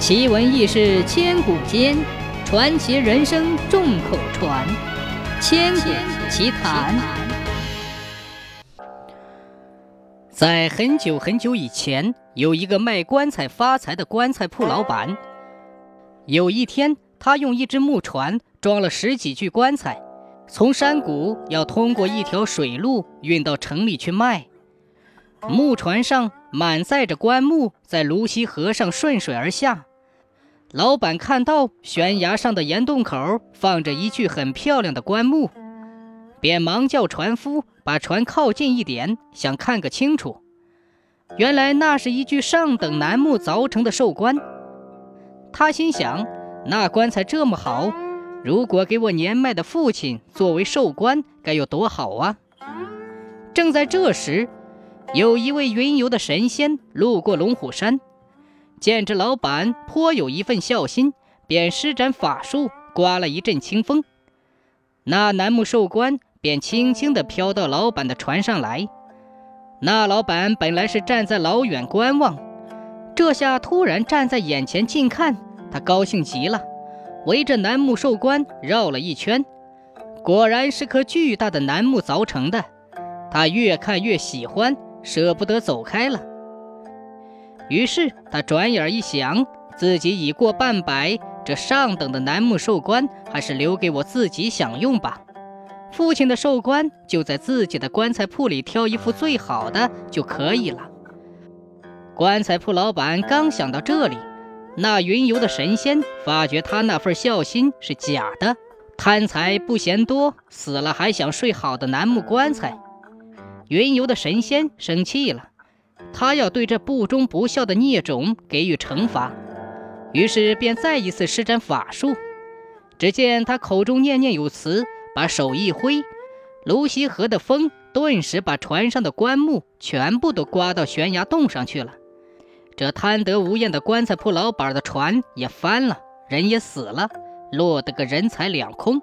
奇闻异事千古间，传奇人生众口传。千古奇谈。在很久很久以前，有一个卖棺材发财的棺材铺老板。有一天，他用一只木船装了十几具棺材，从山谷要通过一条水路运到城里去卖。木船上满载着棺木，在泸溪河上顺水而下。老板看到悬崖上的岩洞口放着一具很漂亮的棺木，便忙叫船夫把船靠近一点，想看个清楚。原来那是一具上等楠木凿成的寿棺。他心想，那棺材这么好，如果给我年迈的父亲作为寿棺，该有多好啊！正在这时，有一位云游的神仙路过龙虎山。见这老板颇有一份孝心，便施展法术，刮了一阵清风，那楠木寿棺便轻轻地飘到老板的船上来。那老板本来是站在老远观望，这下突然站在眼前近看，他高兴极了，围着楠木寿棺绕了一圈，果然是颗巨大的楠木凿成的。他越看越喜欢，舍不得走开了。于是他转眼一想，自己已过半百，这上等的楠木寿棺还是留给我自己享用吧。父亲的寿棺就在自己的棺材铺里挑一副最好的就可以了。棺材铺老板刚想到这里，那云游的神仙发觉他那份孝心是假的，贪财不嫌多，死了还想睡好的楠木棺材。云游的神仙生气了。他要对这不忠不孝的孽种给予惩罚，于是便再一次施展法术。只见他口中念念有词，把手一挥，泸溪河的风顿时把船上的棺木全部都刮到悬崖洞上去了。这贪得无厌的棺材铺老板的船也翻了，人也死了，落得个人财两空。